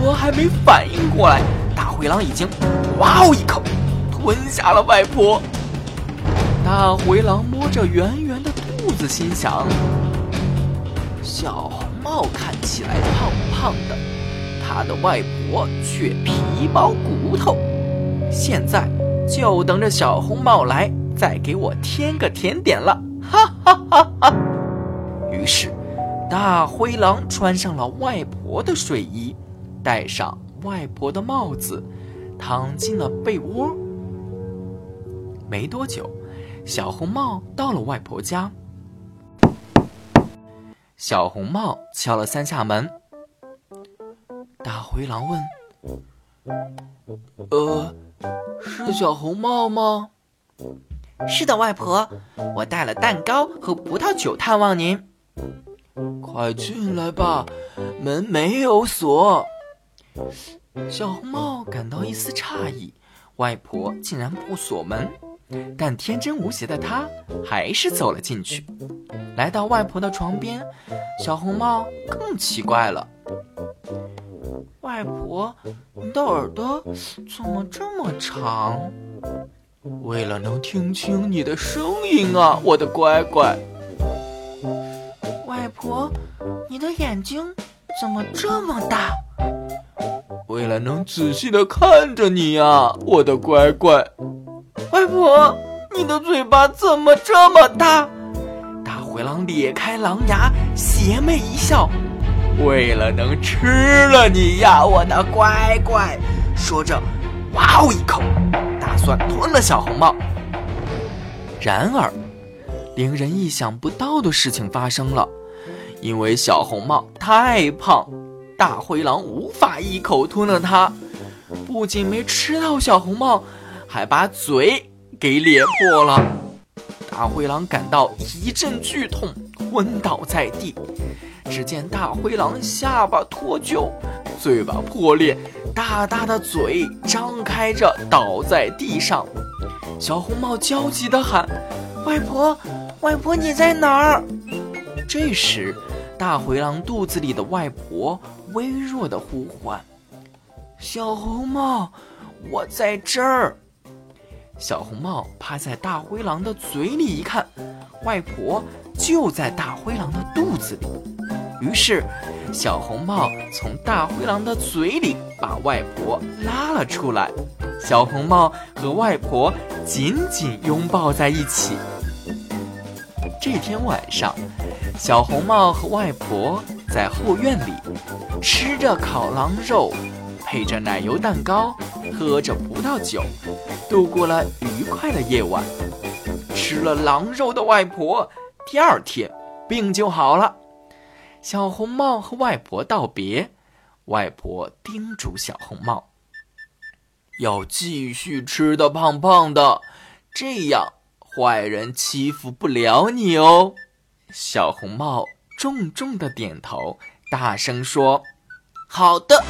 我还没反应过来，大灰狼已经哇哦一口吞下了外婆。大灰狼摸着圆圆的肚子，心想：小红帽看起来胖胖的，他的外婆却皮包骨头。现在就等着小红帽来，再给我添个甜点了！哈哈哈哈！于是，大灰狼穿上了外婆的睡衣，戴上外婆的帽子，躺进了被窝。没多久，小红帽到了外婆家。小红帽敲了三下门，大灰狼问：“呃，是小红帽吗？”“是的，外婆，我带了蛋糕和葡萄酒探望您。”“快进来吧，门没有锁。”小红帽感到一丝诧异，外婆竟然不锁门。但天真无邪的他还是走了进去，来到外婆的床边，小红帽更奇怪了。外婆，你的耳朵怎么这么长？为了能听清你的声音啊，我的乖乖。外婆，你的眼睛怎么这么大？为了能仔细的看着你呀，我的乖乖。外婆，你的嘴巴怎么这么大？大灰狼咧开狼牙，邪魅一笑。为了能吃了你呀，我的乖乖！说着，哇哦一口，打算吞了小红帽。然而，令人意想不到的事情发生了，因为小红帽太胖，大灰狼无法一口吞了它。不仅没吃到小红帽。还把嘴给咧破了，大灰狼感到一阵剧痛，昏倒在地。只见大灰狼下巴脱臼，嘴巴破裂，大大的嘴张开着倒在地上。小红帽焦急地喊：“外婆，外婆你在哪儿？”这时，大灰狼肚子里的外婆微弱的呼唤：“小红帽，我在这儿。”小红帽趴在大灰狼的嘴里一看，外婆就在大灰狼的肚子里。于是，小红帽从大灰狼的嘴里把外婆拉了出来。小红帽和外婆紧紧拥抱在一起。这天晚上，小红帽和外婆在后院里吃着烤狼肉，配着奶油蛋糕，喝着葡萄酒。度过了愉快的夜晚，吃了狼肉的外婆，第二天病就好了。小红帽和外婆道别，外婆叮嘱小红帽，要继续吃的胖胖的，这样坏人欺负不了你哦。小红帽重重的点头，大声说：“好的。”